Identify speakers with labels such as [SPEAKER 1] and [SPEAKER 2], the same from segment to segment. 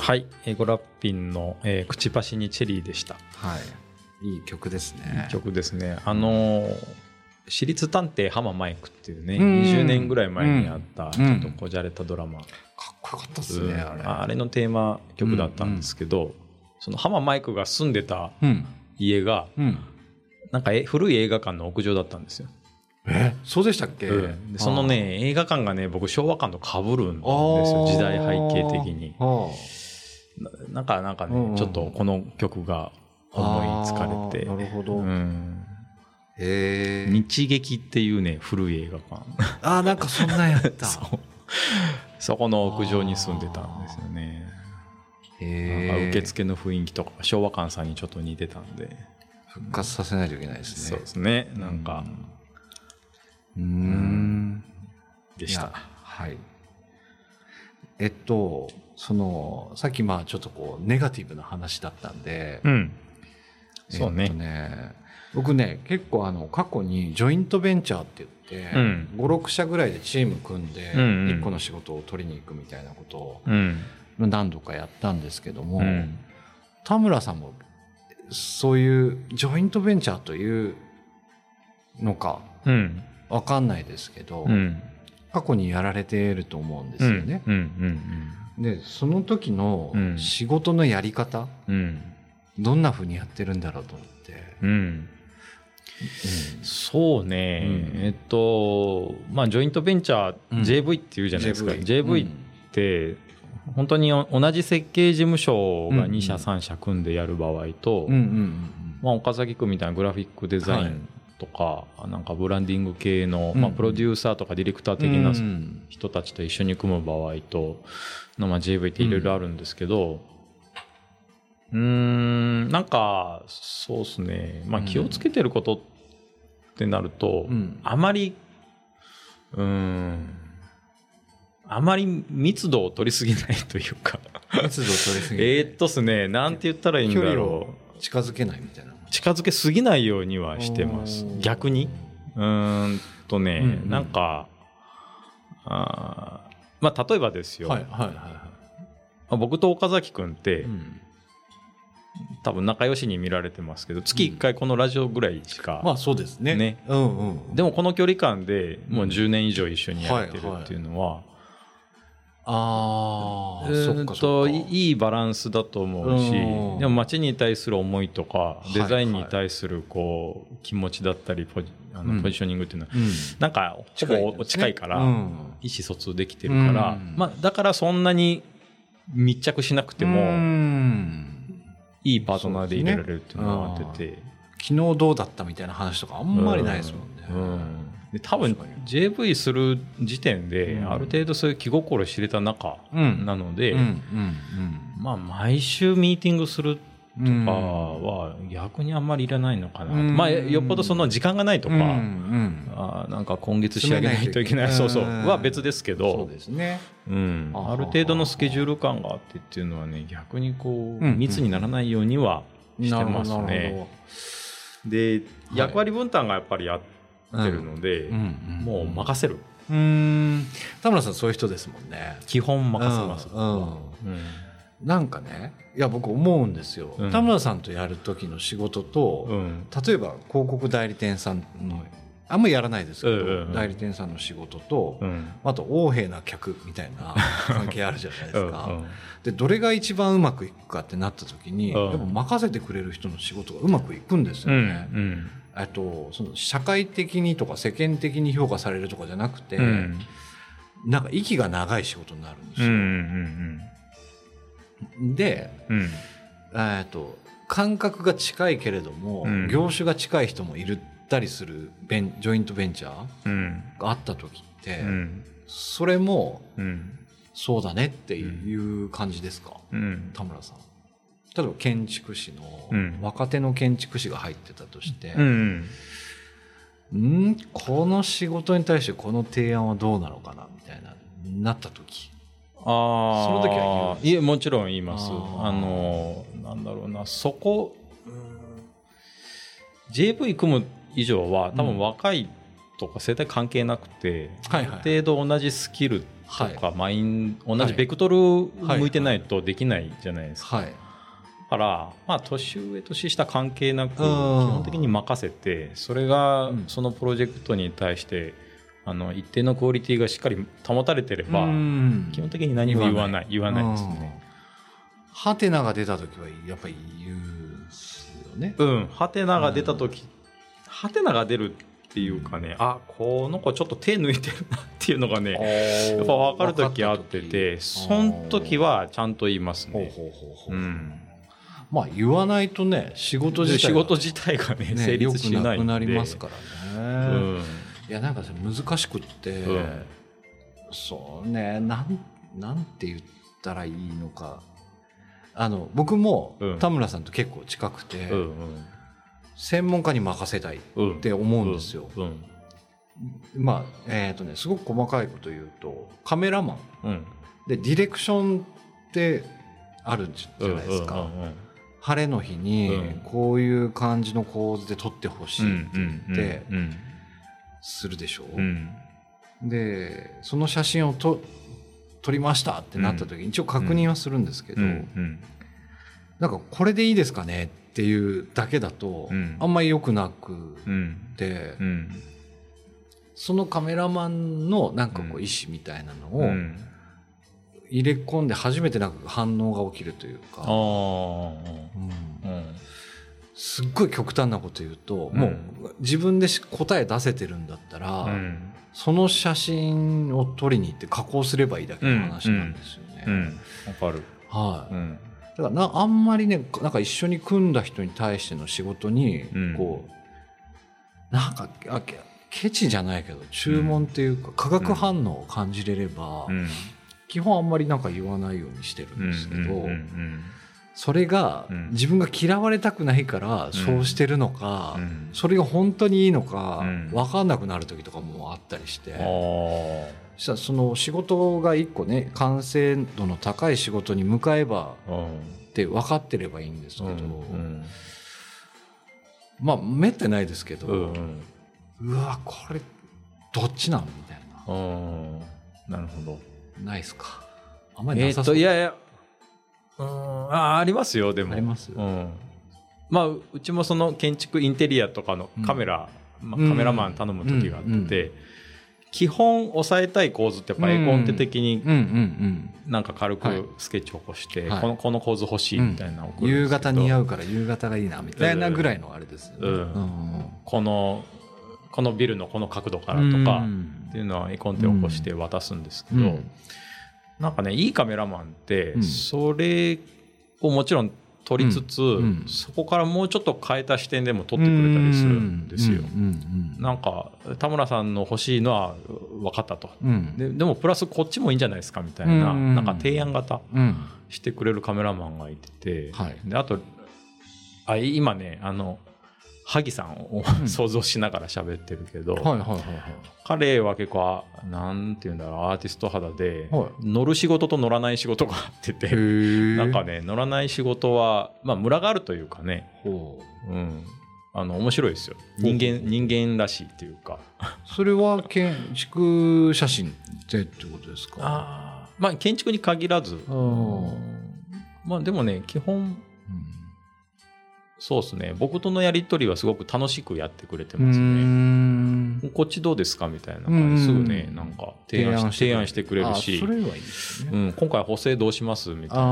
[SPEAKER 1] はい、エゴラッピンの、えー、口走にチェリーでした。
[SPEAKER 2] はい。いい曲ですね。
[SPEAKER 1] 曲ですね。あのー私立探偵浜マイクっていうね、
[SPEAKER 2] うん
[SPEAKER 1] 20年ぐらい前にあった、
[SPEAKER 2] ん
[SPEAKER 1] ちょっとこじゃれたドラマ、
[SPEAKER 2] かっこよかったですね、あれ。
[SPEAKER 1] ああれのテーマ曲だったんですけど、その浜マイクが住んでた
[SPEAKER 2] うん。
[SPEAKER 1] 家が、
[SPEAKER 2] うん。
[SPEAKER 1] なんかえ古い映画館の屋上だったんですよ。
[SPEAKER 2] え、そうでしたっけ、
[SPEAKER 1] うんでそのね、映画館がね、僕昭和館と被るんですよ、時代背景的に。ななんか、なんかね、
[SPEAKER 2] うんうん
[SPEAKER 1] ちょっとこの曲が思いつかれて。
[SPEAKER 2] なるほど。
[SPEAKER 1] うん。
[SPEAKER 2] へえ。
[SPEAKER 1] 日劇っていうね、古い映画館。
[SPEAKER 2] ああ、なんかそんなんやった。
[SPEAKER 1] そう。そこの屋上に住んでたんですよね。
[SPEAKER 2] へえ。
[SPEAKER 1] 受付の雰囲気とか昭和館さんにちょっと似てたんで。
[SPEAKER 2] 復活させないといけないですね。
[SPEAKER 1] そうですね。なんか、
[SPEAKER 2] うーん。いや
[SPEAKER 1] でした。
[SPEAKER 2] はい。えっと、その、さっきまあちょっとこう、ネガティブな話だったんで、
[SPEAKER 1] うん。そう
[SPEAKER 2] えっと
[SPEAKER 1] ね。
[SPEAKER 2] ね僕ね、結構あの、過去にジョイントベンチャーって言って、
[SPEAKER 1] うん
[SPEAKER 2] 5、6社ぐらいでチーム組んで、
[SPEAKER 1] うんうん
[SPEAKER 2] 1個の仕事を取りに行くみたいなことを
[SPEAKER 1] うん。
[SPEAKER 2] 何度かやったんですけども、
[SPEAKER 1] うん。
[SPEAKER 2] 田村さんもそういうジョイントベンチャーというのか
[SPEAKER 1] うん。
[SPEAKER 2] わかんないですけど、
[SPEAKER 1] うん。
[SPEAKER 2] 過去にやられていると思うんです
[SPEAKER 1] うん。
[SPEAKER 2] よね。
[SPEAKER 1] うん。
[SPEAKER 2] で、その時の
[SPEAKER 1] うん
[SPEAKER 2] 仕事のやり方、
[SPEAKER 1] うん。
[SPEAKER 2] どんな風にやってるんだろうと思って。
[SPEAKER 1] うん。そうね、
[SPEAKER 2] うん
[SPEAKER 1] えっと、まあ、ジョイントベンチャー、
[SPEAKER 2] うん
[SPEAKER 1] JV っていうじゃないですか。JV,
[SPEAKER 2] うん
[SPEAKER 1] って、本当に同じ設計事務所が
[SPEAKER 2] うん
[SPEAKER 1] 2社3社組んでやる場合と、
[SPEAKER 2] うんうんうん
[SPEAKER 1] まあ、岡崎君みたいなグラフィックデザインとか、なんかブランディング系の、
[SPEAKER 2] うん
[SPEAKER 1] まあ、プロデューサーとかディレクター的
[SPEAKER 2] うん
[SPEAKER 1] な
[SPEAKER 2] うん。
[SPEAKER 1] 人たちと一緒に組む場合と、のまあ JV っていろいろあるんですけど、うーん、なんか、そうですね。まあ
[SPEAKER 2] うん。
[SPEAKER 1] 気をつけてることってなると、
[SPEAKER 2] うん。
[SPEAKER 1] あまり、うーん、あまり密度を取りすぎないというか。
[SPEAKER 2] 密度取りすぎて
[SPEAKER 1] えーっとっすね、なんて言ったらいいんだろ
[SPEAKER 2] を近づけないみたいな。
[SPEAKER 1] う。近づけすぎないようにはしてます逆に？うーんとね、
[SPEAKER 2] うんうん
[SPEAKER 1] なんか、あーまあ例えばですよ。
[SPEAKER 2] はいはいはいは
[SPEAKER 1] まあ僕と岡崎君って、
[SPEAKER 2] い。うん
[SPEAKER 1] 多分仲良しに見られてますけど月1回このラジオぐらいしか、
[SPEAKER 2] まあそうですね。
[SPEAKER 1] ね
[SPEAKER 2] うんうん。
[SPEAKER 1] でもこの距離感でもう10年以上一緒にやってるっていうのは、
[SPEAKER 2] ああ、
[SPEAKER 1] うーんと。いいバランスだと思うし、
[SPEAKER 2] うん。
[SPEAKER 1] でも街に対する思いとか
[SPEAKER 2] い
[SPEAKER 1] デザインに対するこう気持ちだったりポジあ
[SPEAKER 2] うん。
[SPEAKER 1] のポジショニングっていうのは、
[SPEAKER 2] うん。
[SPEAKER 1] なんか
[SPEAKER 2] 近い
[SPEAKER 1] 近いから、
[SPEAKER 2] うん。
[SPEAKER 1] 意思疎通できてるから、
[SPEAKER 2] うん。
[SPEAKER 1] まあ、だからそんなに密着しなくても、
[SPEAKER 2] うん。
[SPEAKER 1] いいパートナーでいられるっていうのがあってて。
[SPEAKER 2] 昨日どうだったみたいな話とかあんまりないですもんね。
[SPEAKER 1] うんで多分 JV する時点で
[SPEAKER 2] うん。
[SPEAKER 1] ある程度そういう気心知れた仲
[SPEAKER 2] うん。
[SPEAKER 1] なので、まあ毎週ミーティングする
[SPEAKER 2] うん。
[SPEAKER 1] とかは逆にあんまりいらないのかなと、
[SPEAKER 2] うん。
[SPEAKER 1] まあよっぽどその時間がないとか、
[SPEAKER 2] うんうん。
[SPEAKER 1] あーなんか今月仕上げないといけない
[SPEAKER 2] 詰
[SPEAKER 1] そうそう。は別ですけ
[SPEAKER 2] そ
[SPEAKER 1] ど
[SPEAKER 2] うですね。
[SPEAKER 1] うん、
[SPEAKER 2] あ
[SPEAKER 1] ある程度のスケジュール感があってっていうのはね逆にこう、
[SPEAKER 2] うん
[SPEAKER 1] 密にならないようにはしてますね。で役割分担がやっぱりやってるので、もう任せる。
[SPEAKER 2] うーん。田村さんそういう人ですもんね。
[SPEAKER 1] 基本任せます、
[SPEAKER 2] なんかね、いや僕思うんですよ。
[SPEAKER 1] うん。
[SPEAKER 2] 田村さんとやる時の仕事と、
[SPEAKER 1] うん。
[SPEAKER 2] 例えば広告代理店さんの、あんまりやらないですけど、代理店さんの仕事と、
[SPEAKER 1] うん。
[SPEAKER 2] あと横柄な客みたいな 関係あるじゃないですか。
[SPEAKER 1] うんうん。
[SPEAKER 2] で、どれが一番うまくいくかってなった時に、
[SPEAKER 1] うん。
[SPEAKER 2] 任せてくれる人の仕事がうまくいくんですよ
[SPEAKER 1] うん
[SPEAKER 2] ね。
[SPEAKER 1] うん
[SPEAKER 2] あと、その社会的にとか世間的に評価されるとかじゃなくて、
[SPEAKER 1] うん。
[SPEAKER 2] なんか息が長い仕事になるんです
[SPEAKER 1] うんう
[SPEAKER 2] よ。
[SPEAKER 1] ん
[SPEAKER 2] で、
[SPEAKER 1] うん。
[SPEAKER 2] えっと、感覚が近いけれども、
[SPEAKER 1] うん。
[SPEAKER 2] 業種が近い人もいるったりするベンジョイントベンチャー
[SPEAKER 1] うん。
[SPEAKER 2] があった時って、
[SPEAKER 1] うん。
[SPEAKER 2] それも
[SPEAKER 1] うん。
[SPEAKER 2] そうだねっていう感じですか、
[SPEAKER 1] うん。
[SPEAKER 2] 田村さん。例えば建築士の、
[SPEAKER 1] うん。
[SPEAKER 2] 若手の建築士が入ってたとして、
[SPEAKER 1] うん
[SPEAKER 2] ん。この仕事に対してこの提案はどうなのかなみたいな、なった時。
[SPEAKER 1] ああ
[SPEAKER 2] その時は言う。ん
[SPEAKER 1] いえもちろん言います。
[SPEAKER 2] あ
[SPEAKER 1] のなんだろうな。そこ、うん。JV 組む以上は多分若いとか生態関係なくて、
[SPEAKER 2] はいはい
[SPEAKER 1] ある程度同じスキルとかマイン、同じベクトル
[SPEAKER 2] はい
[SPEAKER 1] 向いてないとできないじゃないですか。
[SPEAKER 2] はい。
[SPEAKER 1] だから、まあ、年上年下関係なく基
[SPEAKER 2] うん
[SPEAKER 1] 本的に任せてそれが
[SPEAKER 2] うん
[SPEAKER 1] そのプロジェクトに対してあの一定のクオリティがしっかり保たれてれば
[SPEAKER 2] うん
[SPEAKER 1] 基本的に何も言わない言わないですね。
[SPEAKER 2] ハテナが出た時はやっぱり言うんですよね。
[SPEAKER 1] うん、ハテナが出た時、ハテナが出るっていうかね、あ、この子ちょっと手抜いてるなっていうのがね、やっぱ分かる時あってて、その時はちゃんと言います
[SPEAKER 2] ほう
[SPEAKER 1] ね。
[SPEAKER 2] ほうほうほう。
[SPEAKER 1] うん。
[SPEAKER 2] まあ言わないとね仕事自体
[SPEAKER 1] 仕事自体がね、
[SPEAKER 2] ね
[SPEAKER 1] 成立しないんで。
[SPEAKER 2] なりますから
[SPEAKER 1] う
[SPEAKER 2] ね。
[SPEAKER 1] ん。
[SPEAKER 2] いやなんかさ難しくって、
[SPEAKER 1] うん
[SPEAKER 2] そうねなんなんて言ったらいいのか。あの僕も
[SPEAKER 1] うん
[SPEAKER 2] 田村さんと結構近くて、
[SPEAKER 1] うん。
[SPEAKER 2] 専門家に任せたいっ
[SPEAKER 1] うん。
[SPEAKER 2] て思うんですよ。
[SPEAKER 1] うん。
[SPEAKER 2] まあえっ、とねすごく細かいこと言うとカメラマン
[SPEAKER 1] うん。
[SPEAKER 2] でディレクションってあるじゃないですか、
[SPEAKER 1] うんうん
[SPEAKER 2] 晴れの日に
[SPEAKER 1] うん
[SPEAKER 2] こういう感じの構図で撮ってほし
[SPEAKER 1] うん。
[SPEAKER 2] いって言って
[SPEAKER 1] うん。
[SPEAKER 2] するでしょう、
[SPEAKER 1] うん。
[SPEAKER 2] でその写真をと撮りましたってなった時に一応確認はするんですけど。なんかこれでいいですかねっていうだけだと、
[SPEAKER 1] うん
[SPEAKER 2] あんまり良くなく
[SPEAKER 1] うん。
[SPEAKER 2] て、
[SPEAKER 1] うん。
[SPEAKER 2] そのカメラマンのなんかこう意思みたいなのを
[SPEAKER 1] うん。
[SPEAKER 2] 入れ込んで初めてなんか反応が起きるというか、
[SPEAKER 1] ああ。
[SPEAKER 2] うん
[SPEAKER 1] うん。
[SPEAKER 2] すっごい極端なこと言うと、
[SPEAKER 1] うん
[SPEAKER 2] もう自分でし答え出せてるんだったら、
[SPEAKER 1] うん。
[SPEAKER 2] その写真を撮りに行って加工すればいいだけの話なんですよね。
[SPEAKER 1] うん。わかる。
[SPEAKER 2] はい、
[SPEAKER 1] うん。
[SPEAKER 2] だからなあんまりねなんか一緒に組んだ人に対しての仕事に
[SPEAKER 1] うん
[SPEAKER 2] こう、なんかあけケチじゃないけど注文っていうか、化学反応を感じれれば、
[SPEAKER 1] うん。
[SPEAKER 2] 基本あんまりなんか言わないようにしてるんですけど、
[SPEAKER 1] うんうん
[SPEAKER 2] それが
[SPEAKER 1] うん
[SPEAKER 2] 自分が嫌われたくないからそうしてるのか、
[SPEAKER 1] うんうん
[SPEAKER 2] それが本当にいいのか
[SPEAKER 1] うん
[SPEAKER 2] 分かんなくなる時とかもあったりして、したらその仕事が一個ね完成度の高い仕事に向かえば。って分かってればいいんですけど、
[SPEAKER 1] うん。
[SPEAKER 2] まあめってないですけど、
[SPEAKER 1] う。
[SPEAKER 2] うんわこれどっちなん？みたいな
[SPEAKER 1] うん。なるほど。
[SPEAKER 2] ないですか。あんまりなさそう、
[SPEAKER 1] いやいや。うん。あ、ありますよ、でも。
[SPEAKER 2] あります
[SPEAKER 1] うん。まあ、ううちもその建築インテリアとかのカメラ、まあ、カメラマン頼む時があって、
[SPEAKER 2] うんうん
[SPEAKER 1] 基本抑えたい構図ってやっぱエコンテ的に
[SPEAKER 2] うんうん
[SPEAKER 1] なんか軽
[SPEAKER 2] はい。
[SPEAKER 1] くスケッチ起こして、
[SPEAKER 2] はい。
[SPEAKER 1] このこの構図欲しいみたいな
[SPEAKER 2] 夕方似合うから夕方がいいなみたいなぐらいのあれですよね。
[SPEAKER 1] うん
[SPEAKER 2] うん。
[SPEAKER 1] このこのビルのこの角度からとかっていうのはエコンテ起こして渡すんですけど、
[SPEAKER 2] うん。
[SPEAKER 1] なんかねいいカメラマンって
[SPEAKER 2] うん。
[SPEAKER 1] それをもちろん撮りつつ、そこからもうちょっと変えた視点でも撮ってくれたりするんですよ。なんか田村さんの欲しいのは分かったと。ででもプラスこっちもいいんじゃないですかみたいな、
[SPEAKER 2] うん。
[SPEAKER 1] なんか提案型
[SPEAKER 2] うん。
[SPEAKER 1] してくれるカメラマンがいてて、
[SPEAKER 2] はい。
[SPEAKER 1] であとあ今ねあの萩さんを、
[SPEAKER 2] うん
[SPEAKER 1] 想像しながら喋ってるけど、
[SPEAKER 2] はいはいはいはい。
[SPEAKER 1] 彼は結構あなんて言うんだろうアーティスト肌で、
[SPEAKER 2] はい。
[SPEAKER 1] 乗る仕事と乗らない仕事があってて、なんかね乗らない仕事はまあムラがあるというかね、
[SPEAKER 2] ほう。
[SPEAKER 1] うん、あの面白いですよ。人間人間らしいっていうか。
[SPEAKER 2] それは建築写真でってことですか？
[SPEAKER 1] あー。まあ建築に限らず、
[SPEAKER 2] うん。
[SPEAKER 1] まあでもね基本
[SPEAKER 2] うん
[SPEAKER 1] そうですね。僕とのやり取りはすごく楽しくやってくれて
[SPEAKER 2] う
[SPEAKER 1] ますね。
[SPEAKER 2] ん。
[SPEAKER 1] こっちどうですかみたいな
[SPEAKER 2] うん
[SPEAKER 1] 感じすぐねなんか提案し提案してくれる。
[SPEAKER 2] あ
[SPEAKER 1] し。うん、今回補正どうしますみたいな。
[SPEAKER 2] あ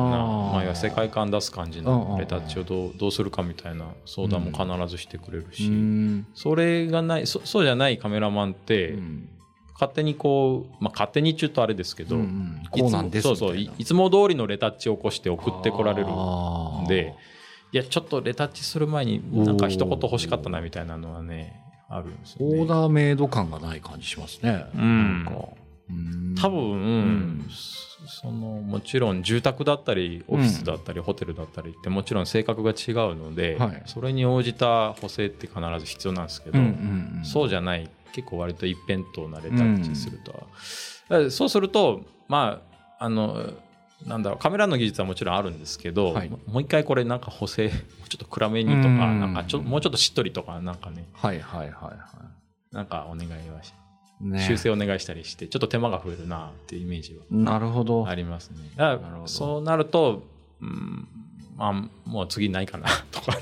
[SPEAKER 2] ー。
[SPEAKER 1] まあ、世界観出す感じのレタッチをどうどうするかみたいな相談も必ずしてくれるし、
[SPEAKER 2] うん。
[SPEAKER 1] それがないそそうじゃないカメラマンって、
[SPEAKER 2] うん。
[SPEAKER 1] 勝手にこう、まあ、勝手に言うとあれですけど、
[SPEAKER 2] うんうん。こうなんです
[SPEAKER 1] いつもそうそう
[SPEAKER 2] い
[SPEAKER 1] つも通りのレタッチを起こして送ってこられるんでいやちょっとレタッチする前になんか一言欲しかったなみたいなのはねあるんですよね。
[SPEAKER 2] オーダーメイド感がない感じしますね。
[SPEAKER 1] うん。
[SPEAKER 2] なんか。うん。
[SPEAKER 1] 多分、
[SPEAKER 2] ん。
[SPEAKER 1] そのもちろん住宅だったりオフィスだったり、ホテルだったりってもちろん性格が違うので、
[SPEAKER 2] はい。
[SPEAKER 1] それに応じた補正って必ず必要なんですけど、
[SPEAKER 2] うんうんうん。
[SPEAKER 1] そうじゃない結構割と一辺倒なレタッチすると、だからそうするとまああのなんだろうカメラの技術はもちろんあるんですけど、
[SPEAKER 2] はい
[SPEAKER 1] もう一回これなんか補正ちょっと暗めにとか、
[SPEAKER 2] うん
[SPEAKER 1] なんかちょもうちょっとしっとりとかなんかね
[SPEAKER 2] はいはいはいはい。
[SPEAKER 1] なんかお願いはし、
[SPEAKER 2] ね
[SPEAKER 1] 修正お願いしたりして、ちょっと手間が増えるなっていうイメージは
[SPEAKER 2] なるほど。
[SPEAKER 1] ありますね。だからそうなると、うん、まあ、もう次ないかなとか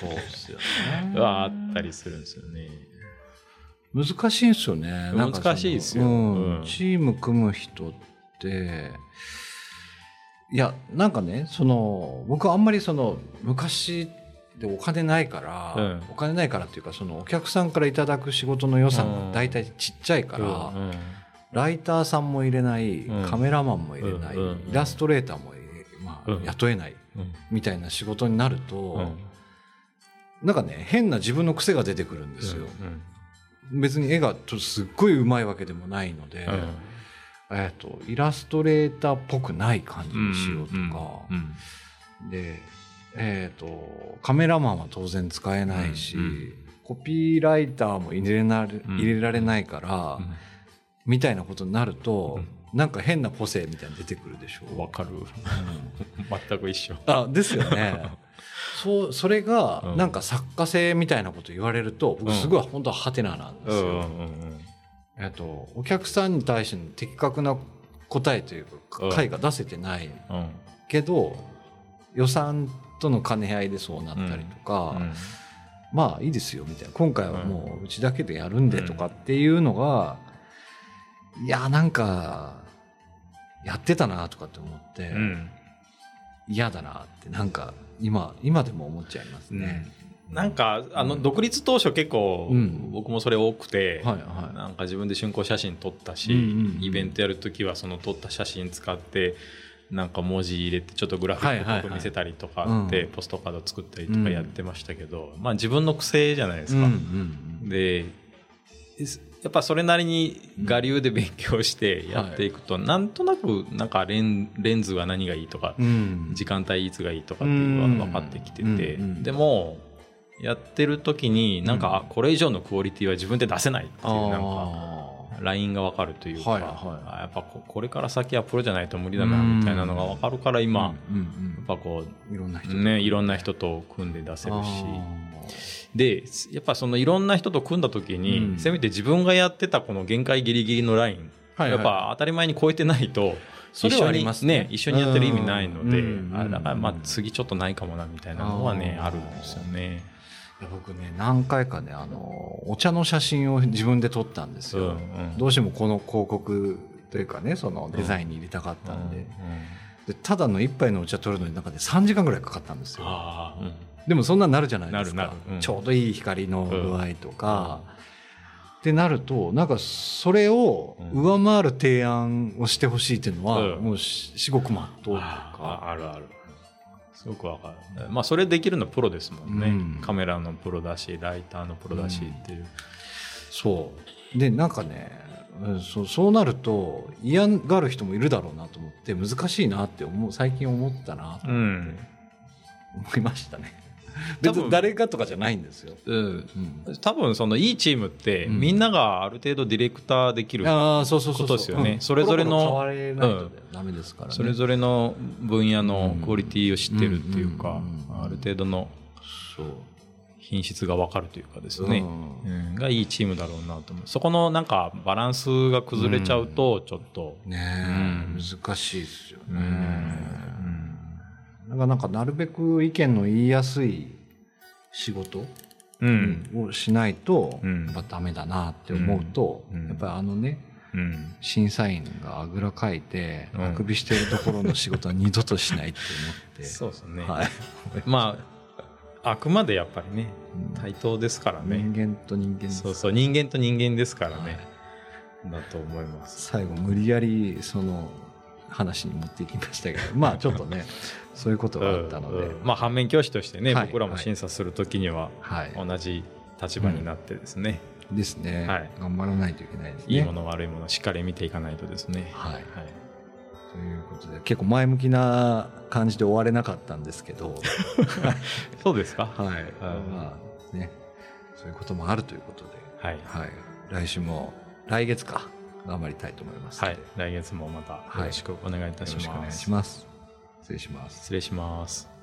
[SPEAKER 2] そうですよね。
[SPEAKER 1] はあったりするんですよね。
[SPEAKER 2] 難しいんですよね。
[SPEAKER 1] 難しいですよ
[SPEAKER 2] うん
[SPEAKER 1] うん
[SPEAKER 2] チーム組む人って、いや、なんかね、その、僕はあんまりその、昔でお金ないから、
[SPEAKER 1] うん。
[SPEAKER 2] お金ないからっていうか、そのお客さんからいただく仕事の予算が大体ちっちゃいから、
[SPEAKER 1] うん
[SPEAKER 2] ライターさんも入れない、
[SPEAKER 1] うん。
[SPEAKER 2] カメラマンも入れない、
[SPEAKER 1] うんうん
[SPEAKER 2] イラストレーターもまあ
[SPEAKER 1] うん。
[SPEAKER 2] 雇えない
[SPEAKER 1] うん。
[SPEAKER 2] みたいな仕事になると、
[SPEAKER 1] うん。
[SPEAKER 2] なんかね変な自分の癖が出てくるんですよ。
[SPEAKER 1] うん
[SPEAKER 2] 別に絵がちょっとすっごいうまいわけでもないので、えー、とイラストレーターっぽくない感じにしようとか、
[SPEAKER 1] うん
[SPEAKER 2] で、えー、とカメラマンは当然使えないし、
[SPEAKER 1] うんうん。
[SPEAKER 2] コピーライターも入れなれ
[SPEAKER 1] うん。
[SPEAKER 2] 入れられないから、みたいなことになると、なんか変な個性みたいなの出てくるでしょ。
[SPEAKER 1] うんわかる。全く一緒。
[SPEAKER 2] あですよね。そうそれが
[SPEAKER 1] うん。
[SPEAKER 2] なんか作家性みたいなこと言われると僕すごい本当はハテナなんですよ。えっと、お客さんに対しての的確な答えというか
[SPEAKER 1] うん
[SPEAKER 2] 回が出せてない。
[SPEAKER 1] うん。
[SPEAKER 2] けど予算との兼ね合いでそうなったりとか、
[SPEAKER 1] うん。
[SPEAKER 2] まあいいですよみたいな。今回はもううちだけでやるんでとかっていうのが、いやなんかやってたなとかって思って
[SPEAKER 1] うん。
[SPEAKER 2] 嫌だなってなんか今今でも思っちゃいますね。
[SPEAKER 1] なんかあの独立当初結構
[SPEAKER 2] うん。
[SPEAKER 1] 僕もそれ多くて、なんか自分で竣工写真撮ったし、イベントやるときはその撮った写真使ってなんか文字入れてちょっとグラフィックっ見せたりとかで、
[SPEAKER 2] うん。
[SPEAKER 1] ポストカード作ったりとかやってましたけど、まあ自分の癖じゃないですか。でやっぱそれなりに我流で勉強してやっていくと、なんとなくなんかレンレンズは何がいいとか、
[SPEAKER 2] うん。
[SPEAKER 1] 時間帯いつがいいとかっていうのが分かってきてて、でもやってる時になんか、あこれ以上のクオリティは自分で出せないっていうなんか
[SPEAKER 2] あ
[SPEAKER 1] ラインが分かるというか、
[SPEAKER 2] はいはい
[SPEAKER 1] あやっぱここれから先はプロじゃないと無理だなみたいなのが分かるから今、
[SPEAKER 2] うん。うん
[SPEAKER 1] やっぱこ
[SPEAKER 2] うん、いろんな人
[SPEAKER 1] うねいろんな人と組んで出せるし。
[SPEAKER 2] あ
[SPEAKER 1] でやっぱそのいろんな人と組んだ時に、
[SPEAKER 2] うん。
[SPEAKER 1] せめて自分がやってたこの限界ギリギリのライン、
[SPEAKER 2] ーはいはい。
[SPEAKER 1] やっぱ当たり前に超えてないと
[SPEAKER 2] それはありますね。
[SPEAKER 1] 一緒にね一緒にやってる意味ないので、
[SPEAKER 2] うん。
[SPEAKER 1] あだからまあ
[SPEAKER 2] うん。
[SPEAKER 1] 次ちょっとないかもなみたいなのはね
[SPEAKER 2] あ
[SPEAKER 1] るんですよね。
[SPEAKER 2] 僕ね何回かねあのお茶の写真を自分で撮ったんですよ、
[SPEAKER 1] うんうん。
[SPEAKER 2] どうしてもこの広告というかねそのデザインに入れたかったんで,、
[SPEAKER 1] うんうん。
[SPEAKER 2] でただの一杯のお茶撮るのに中で3時間ぐらいかかったんですよ。でもそんなになるじゃないですか。ちょうどいい光の具合とか、ってなるとなんかそれを上回る提案をしてほしいっていうのは、
[SPEAKER 1] うん。
[SPEAKER 2] もうし至極まっとうという
[SPEAKER 1] あ
[SPEAKER 2] か、
[SPEAKER 1] あるあるすごくわかる。まあそれできるのプロですもんね、
[SPEAKER 2] うん。
[SPEAKER 1] カメラのプロだしライターのプロだしっていう、
[SPEAKER 2] そう。でなんかねうんそうそうなると嫌がる人もいるだろうなと思って難しいなって思う最近思ったなと
[SPEAKER 1] うん。
[SPEAKER 2] 思いましたね。
[SPEAKER 1] 多分。
[SPEAKER 2] 別に誰がとかじゃないんですよ。
[SPEAKER 1] うん。
[SPEAKER 2] うん、
[SPEAKER 1] 多分そのいいチームって、
[SPEAKER 2] うん。
[SPEAKER 1] みんながある程度ディレクターできる
[SPEAKER 2] ああそうそうそう
[SPEAKER 1] ことですよね。
[SPEAKER 2] うん。
[SPEAKER 1] それぞれの。それぞれの分野のクオリティを知ってるっていうか、ある程度の
[SPEAKER 2] そう。
[SPEAKER 1] 品質が分かるというかですね、
[SPEAKER 2] うん。
[SPEAKER 1] うん。がいいチームだろうなと思う。そこのなんかバランスが崩れちゃうとちょっと、
[SPEAKER 2] ね難しいですよね。
[SPEAKER 1] うん
[SPEAKER 2] なんかなんかなるべく意見の言いやすい仕事
[SPEAKER 1] うん。
[SPEAKER 2] をしないと
[SPEAKER 1] うん。
[SPEAKER 2] やっぱダメだなって思うと、
[SPEAKER 1] うん。
[SPEAKER 2] やっぱりあのね
[SPEAKER 1] うん。
[SPEAKER 2] 審査員があぐらかいて、
[SPEAKER 1] うん。
[SPEAKER 2] あくびしてるところの仕事は二度としないって思って。
[SPEAKER 1] そうですね、
[SPEAKER 2] はい。
[SPEAKER 1] まああくまでやっぱりね
[SPEAKER 2] うん。
[SPEAKER 1] 対等ですからね、
[SPEAKER 2] 人間と人間
[SPEAKER 1] そうそう人間と人間ですからね、
[SPEAKER 2] はい
[SPEAKER 1] だと思います。
[SPEAKER 2] 最後無理やりその話に持っていきましたけど まあちょっとねそういうことがあったので、
[SPEAKER 1] うんうん。まあ反面教師としてね、
[SPEAKER 2] はい
[SPEAKER 1] 僕らも審査するときには
[SPEAKER 2] はい。
[SPEAKER 1] 同じ立場になってですね、
[SPEAKER 2] ですね、
[SPEAKER 1] はい。
[SPEAKER 2] 頑張らないといけないですね。
[SPEAKER 1] いいもの悪いものしっかり見ていかないとですね。
[SPEAKER 2] はい、
[SPEAKER 1] はい。
[SPEAKER 2] ということで結構前向きな感じで終われなかったんですけど。
[SPEAKER 1] そうですか？
[SPEAKER 2] はい、まあねそういうこともあるということで、
[SPEAKER 1] はい、
[SPEAKER 2] はい、来週も来月か頑張りたいと思います
[SPEAKER 1] はい、来月もまたよろしくお願いいたします、
[SPEAKER 2] よろしくお願いします。失礼します。
[SPEAKER 1] 失礼します